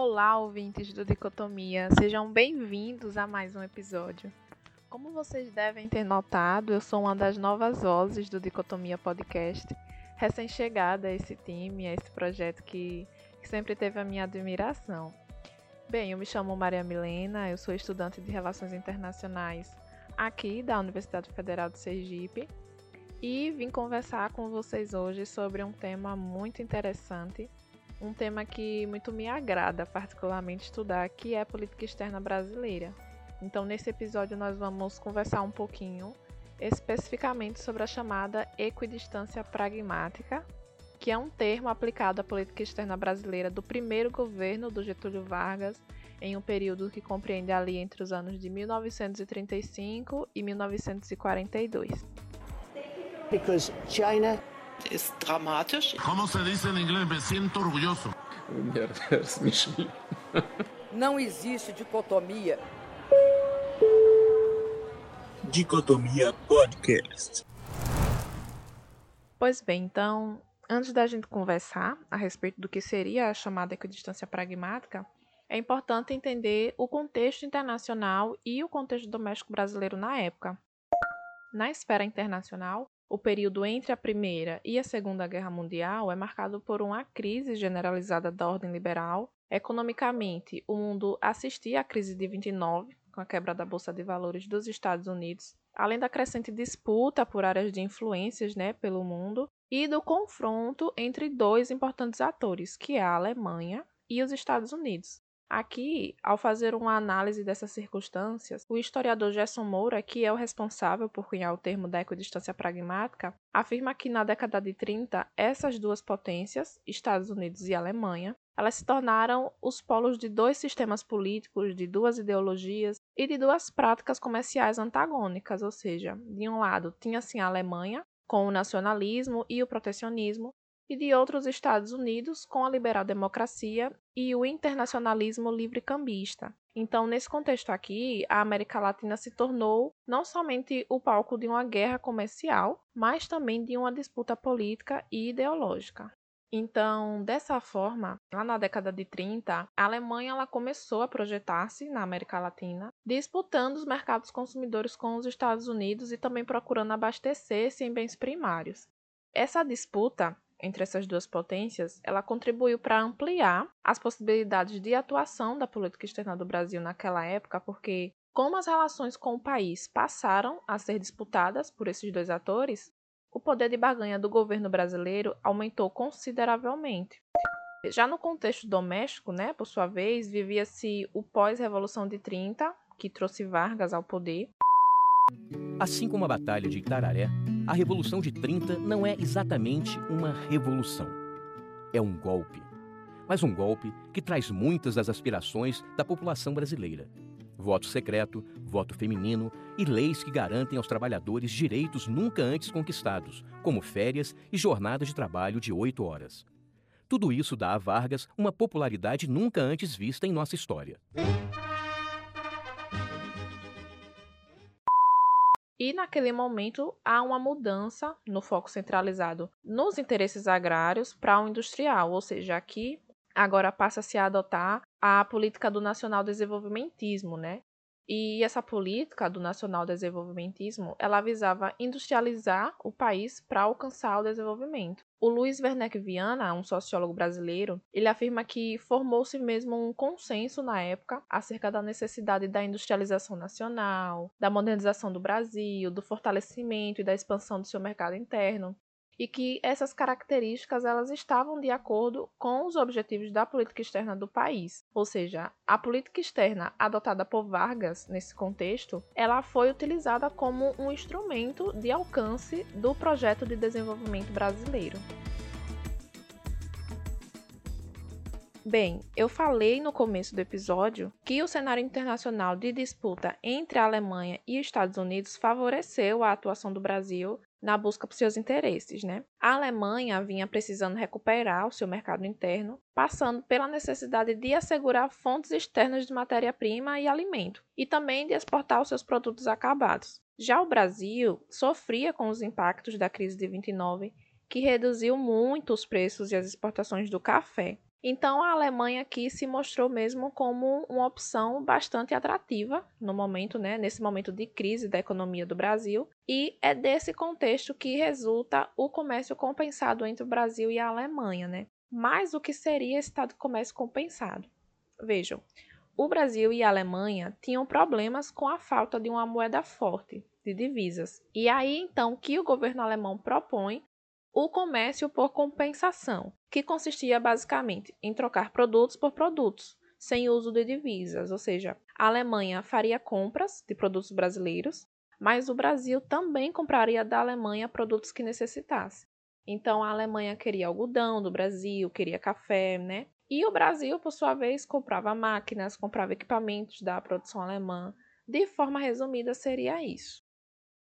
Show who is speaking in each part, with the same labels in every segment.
Speaker 1: Olá, ouvintes do Dicotomia, sejam bem-vindos a mais um episódio. Como vocês devem ter notado, eu sou uma das novas vozes do Dicotomia Podcast, recém-chegada a esse time, a esse projeto que, que sempre teve a minha admiração. Bem, eu me chamo Maria Milena, eu sou estudante de Relações Internacionais aqui da Universidade Federal de Sergipe e vim conversar com vocês hoje sobre um tema muito interessante, um tema que muito me agrada particularmente estudar, que é a política externa brasileira. Então, nesse episódio, nós vamos conversar um pouquinho especificamente sobre a chamada equidistância pragmática, que é um termo aplicado à política externa brasileira do primeiro governo do Getúlio Vargas, em um período que compreende ali entre os anos de 1935 e 1942.
Speaker 2: Because China
Speaker 3: ist dramatisch.
Speaker 4: ¿Cómo se dice en inglés? Me siento orgulloso.
Speaker 5: Não existe dicotomia.
Speaker 6: Dicotomia Podcast.
Speaker 1: Pois bem, então, antes da gente conversar a respeito do que seria a chamada equidistância pragmática, é importante entender o contexto internacional e o contexto doméstico brasileiro na época. Na esfera internacional, o período entre a Primeira e a Segunda Guerra Mundial é marcado por uma crise generalizada da ordem liberal. Economicamente, o mundo assistia à crise de 29, com a quebra da Bolsa de Valores dos Estados Unidos, além da crescente disputa por áreas de influências né, pelo mundo e do confronto entre dois importantes atores, que é a Alemanha e os Estados Unidos. Aqui, ao fazer uma análise dessas circunstâncias, o historiador Gerson Moura, que é o responsável por cunhar o termo da equidistância pragmática, afirma que na década de 30, essas duas potências, Estados Unidos e Alemanha, elas se tornaram os polos de dois sistemas políticos, de duas ideologias e de duas práticas comerciais antagônicas, ou seja, de um lado tinha-se a Alemanha, com o nacionalismo e o protecionismo, e de outros Estados Unidos com a liberal democracia e o internacionalismo livre-cambista. Então, nesse contexto aqui, a América Latina se tornou não somente o palco de uma guerra comercial, mas também de uma disputa política e ideológica. Então, dessa forma, lá na década de 30, a Alemanha ela começou a projetar-se na América Latina, disputando os mercados consumidores com os Estados Unidos e também procurando abastecer-se em bens primários. Essa disputa entre essas duas potências, ela contribuiu para ampliar as possibilidades de atuação da política externa do Brasil naquela época, porque como as relações com o país passaram a ser disputadas por esses dois atores, o poder de barganha do governo brasileiro aumentou consideravelmente. Já no contexto doméstico, né, por sua vez, vivia-se o pós-revolução de 30, que trouxe Vargas ao poder.
Speaker 7: Assim como a Batalha de Itararé, a Revolução de 30 não é exatamente uma revolução. É um golpe. Mas um golpe que traz muitas das aspirações da população brasileira. Voto secreto, voto feminino e leis que garantem aos trabalhadores direitos nunca antes conquistados, como férias e jornadas de trabalho de oito horas. Tudo isso dá a Vargas uma popularidade nunca antes vista em nossa história.
Speaker 1: E naquele momento há uma mudança no foco centralizado nos interesses agrários para o industrial, ou seja, aqui agora passa-se a adotar a política do nacional desenvolvimentismo, né? E essa política do nacional desenvolvimentismo, ela visava industrializar o país para alcançar o desenvolvimento. O Luiz Werneck Viana, um sociólogo brasileiro, ele afirma que formou-se mesmo um consenso na época acerca da necessidade da industrialização nacional, da modernização do Brasil, do fortalecimento e da expansão do seu mercado interno, e que essas características elas estavam de acordo com os objetivos da política externa do país. Ou seja, a política externa adotada por Vargas nesse contexto, ela foi utilizada como um instrumento de alcance do projeto de desenvolvimento brasileiro. Bem, eu falei no começo do episódio que o cenário internacional de disputa entre a Alemanha e os Estados Unidos favoreceu a atuação do Brasil na busca por seus interesses, né? A Alemanha vinha precisando recuperar o seu mercado interno, passando pela necessidade de assegurar fontes externas de matéria-prima e alimento, e também de exportar os seus produtos acabados. Já o Brasil sofria com os impactos da crise de 29, que reduziu muito os preços e as exportações do café. Então a Alemanha aqui se mostrou mesmo como uma opção bastante atrativa no momento, né, nesse momento de crise da economia do Brasil, e é desse contexto que resulta o comércio compensado entre o Brasil e a Alemanha, né? Mas o que seria esse tal de comércio compensado? Vejam, o Brasil e a Alemanha tinham problemas com a falta de uma moeda forte de divisas. E aí então que o governo alemão propõe o comércio por compensação, que consistia basicamente em trocar produtos por produtos, sem uso de divisas, ou seja, a Alemanha faria compras de produtos brasileiros, mas o Brasil também compraria da Alemanha produtos que necessitasse. Então a Alemanha queria algodão do Brasil, queria café, né? E o Brasil, por sua vez, comprava máquinas, comprava equipamentos da produção alemã. De forma resumida, seria isso.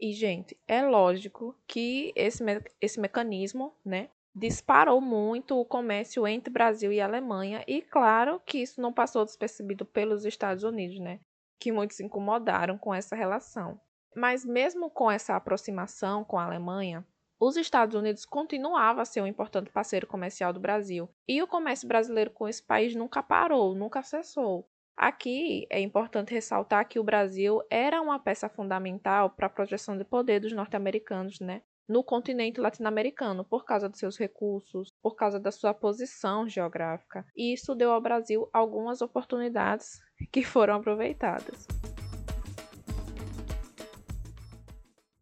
Speaker 1: E, gente, é lógico que esse, me esse mecanismo, né, disparou muito o comércio entre Brasil e Alemanha, e claro que isso não passou despercebido pelos Estados Unidos, né, que muitos se incomodaram com essa relação. Mas mesmo com essa aproximação com a Alemanha, os Estados Unidos continuavam a ser um importante parceiro comercial do Brasil, e o comércio brasileiro com esse país nunca parou, nunca cessou. Aqui é importante ressaltar que o Brasil era uma peça fundamental para a projeção de poder dos norte-americanos, né? No continente latino-americano, por causa dos seus recursos, por causa da sua posição geográfica. E isso deu ao Brasil algumas oportunidades que foram aproveitadas.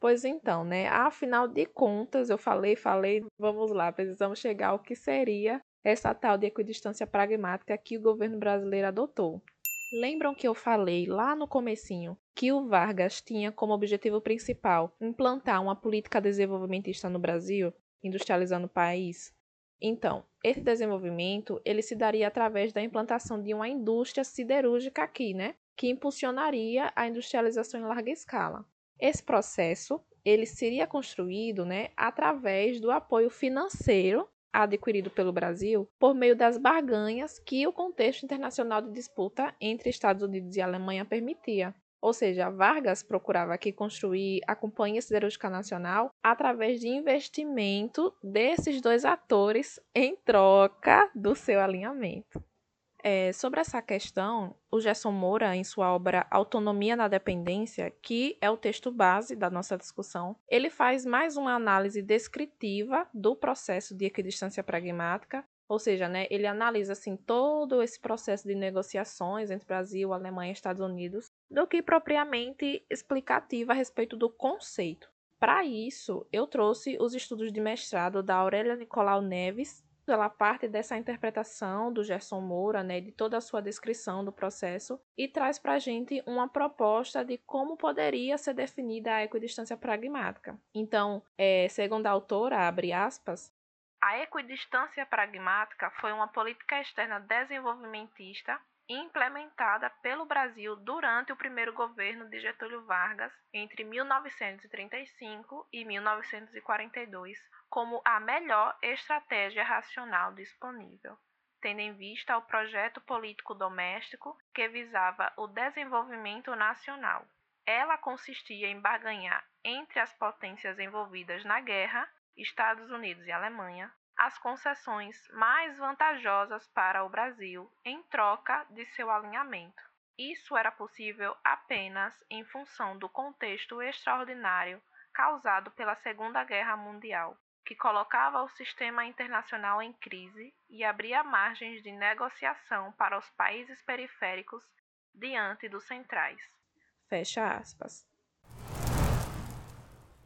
Speaker 1: Pois então, né? Afinal de contas, eu falei, falei, vamos lá, precisamos chegar ao que seria essa tal de equidistância pragmática que o governo brasileiro adotou. Lembram que eu falei lá no comecinho que o Vargas tinha como objetivo principal implantar uma política desenvolvimentista no Brasil, industrializando o país? Então, esse desenvolvimento ele se daria através da implantação de uma indústria siderúrgica aqui, né, que impulsionaria a industrialização em larga escala. Esse processo ele seria construído, né, através do apoio financeiro adquirido pelo Brasil por meio das barganhas que o contexto internacional de disputa entre Estados Unidos e Alemanha permitia. Ou seja, Vargas procurava aqui construir a Companhia Siderúrgica Nacional através de investimento desses dois atores em troca do seu alinhamento. É, sobre essa questão, o Gerson Moura, em sua obra Autonomia na Dependência, que é o texto base da nossa discussão, ele faz mais uma análise descritiva do processo de equidistância pragmática, ou seja, né, ele analisa assim todo esse processo de negociações entre Brasil, Alemanha e Estados Unidos, do que propriamente explicativa a respeito do conceito. Para isso, eu trouxe os estudos de mestrado da Aurélia Nicolau Neves ela parte dessa interpretação do Gerson Moura, né, de toda a sua descrição do processo, e traz para a gente uma proposta de como poderia ser definida a equidistância pragmática. Então, é, segundo a autora, abre aspas, a equidistância pragmática foi uma política externa desenvolvimentista implementada pelo Brasil durante o primeiro governo de Getúlio Vargas entre 1935 e 1942 como a melhor estratégia racional disponível, tendo em vista o projeto político doméstico que visava o desenvolvimento nacional. Ela consistia em barganhar entre as potências envolvidas na guerra, Estados Unidos e Alemanha, as concessões mais vantajosas para o Brasil em troca de seu alinhamento. Isso era possível apenas em função do contexto extraordinário causado pela Segunda Guerra Mundial, que colocava o sistema internacional em crise e abria margens de negociação para os países periféricos diante dos centrais. Fecha aspas.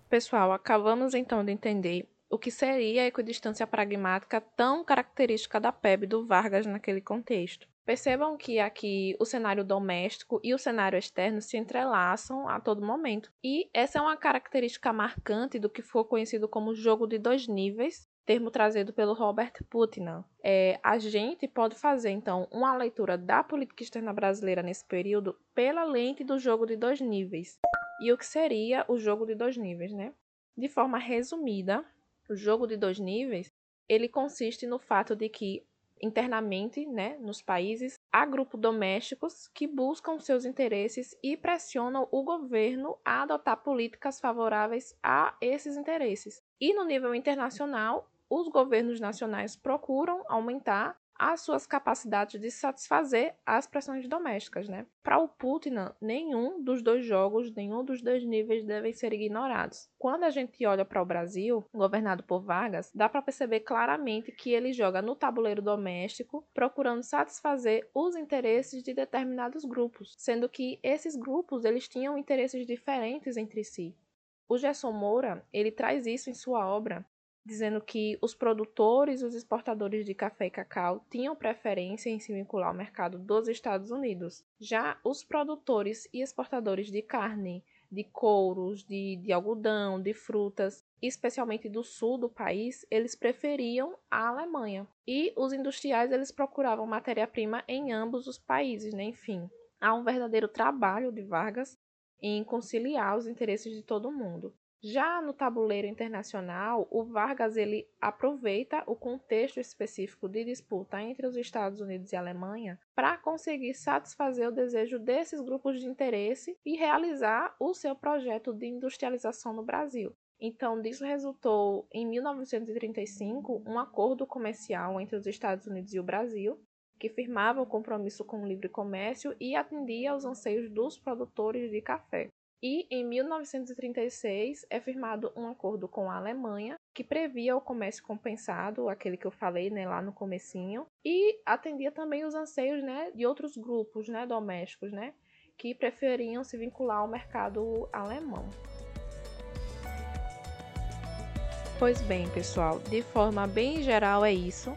Speaker 1: Pessoal, acabamos então de entender o que seria a equidistância pragmática tão característica da PEB do Vargas naquele contexto. Percebam que aqui o cenário doméstico e o cenário externo se entrelaçam a todo momento. E essa é uma característica marcante do que foi conhecido como jogo de dois níveis, termo trazido pelo Robert Putnam. É, a gente pode fazer, então, uma leitura da política externa brasileira nesse período pela lente do jogo de dois níveis. E o que seria o jogo de dois níveis, né? De forma resumida, o jogo de dois níveis, ele consiste no fato de que internamente, né, nos países, há grupos domésticos que buscam seus interesses e pressionam o governo a adotar políticas favoráveis a esses interesses. E no nível internacional, os governos nacionais procuram aumentar as suas capacidades de satisfazer as pressões domésticas, né? Para o Putin, nenhum dos dois jogos, nenhum dos dois níveis devem ser ignorados. Quando a gente olha para o Brasil, governado por Vargas, dá para perceber claramente que ele joga no tabuleiro doméstico, procurando satisfazer os interesses de determinados grupos, sendo que esses grupos eles tinham interesses diferentes entre si. O Gerson Moura, ele traz isso em sua obra dizendo que os produtores os exportadores de café e cacau tinham preferência em se vincular ao mercado dos Estados Unidos. Já os produtores e exportadores de carne, de couros, de, de algodão, de frutas, especialmente do sul do país, eles preferiam a Alemanha. E os industriais eles procuravam matéria-prima em ambos os países, né? Enfim, há um verdadeiro trabalho de Vargas em conciliar os interesses de todo mundo. Já no tabuleiro internacional, o Vargas ele aproveita o contexto específico de disputa entre os Estados Unidos e Alemanha para conseguir satisfazer o desejo desses grupos de interesse e realizar o seu projeto de industrialização no Brasil. Então, disso resultou, em 1935, um acordo comercial entre os Estados Unidos e o Brasil, que firmava o compromisso com o livre comércio e atendia aos anseios dos produtores de café. E em 1936 é firmado um acordo com a Alemanha que previa o comércio compensado, aquele que eu falei, né, lá no comecinho, e atendia também os anseios, né, de outros grupos, né, domésticos, né, que preferiam se vincular ao mercado alemão. Pois bem, pessoal, de forma bem geral é isso.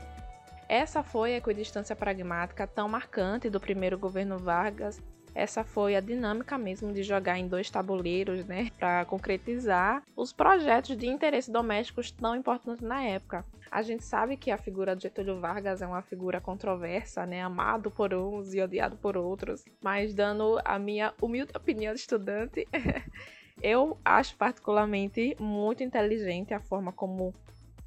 Speaker 1: Essa foi a equidistância pragmática tão marcante do primeiro governo Vargas essa foi a dinâmica mesmo de jogar em dois tabuleiros, né, para concretizar os projetos de interesse domésticos tão importantes na época. A gente sabe que a figura de Getúlio Vargas é uma figura controversa, né, amado por uns e odiado por outros, mas dando a minha humilde opinião de estudante, eu acho particularmente muito inteligente a forma como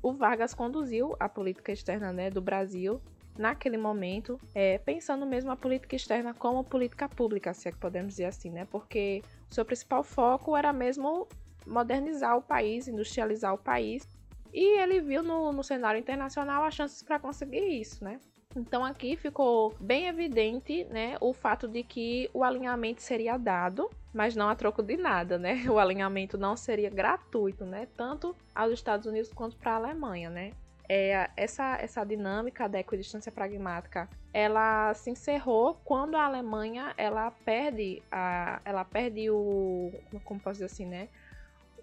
Speaker 1: o Vargas conduziu a política externa né, do Brasil naquele momento, é, pensando mesmo a política externa como política pública, se é que podemos dizer assim, né? Porque o seu principal foco era mesmo modernizar o país, industrializar o país, e ele viu no, no cenário internacional as chances para conseguir isso, né? Então aqui ficou bem evidente, né, o fato de que o alinhamento seria dado, mas não a troco de nada, né? O alinhamento não seria gratuito, né, tanto aos Estados Unidos quanto para a Alemanha, né? É, essa, essa dinâmica da equidistância pragmática ela se encerrou quando a Alemanha ela perde a, ela perde o como posso dizer assim né?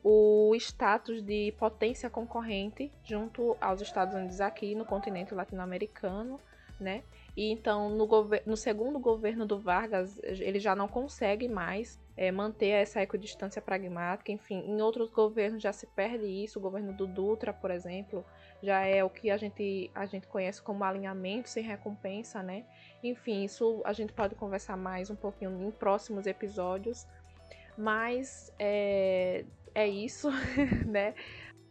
Speaker 1: O status de potência concorrente junto aos Estados Unidos aqui no continente latino-americano né e então no, no segundo governo do Vargas ele já não consegue mais é, manter essa equidistância pragmática enfim em outros governos já se perde isso o governo do Dutra por exemplo já é o que a gente, a gente conhece como alinhamento sem recompensa, né? Enfim, isso a gente pode conversar mais um pouquinho em próximos episódios, mas é, é isso, né?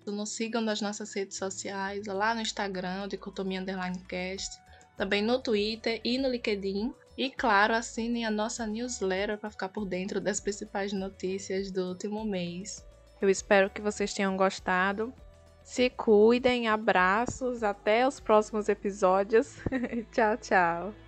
Speaker 1: Nos sigam nas nossas redes sociais, lá no Instagram, Dicotomia Underline Cast, também no Twitter e no LinkedIn. E claro, assinem a nossa newsletter para ficar por dentro das principais notícias do último mês. Eu espero que vocês tenham gostado. Se cuidem, abraços, até os próximos episódios. tchau, tchau.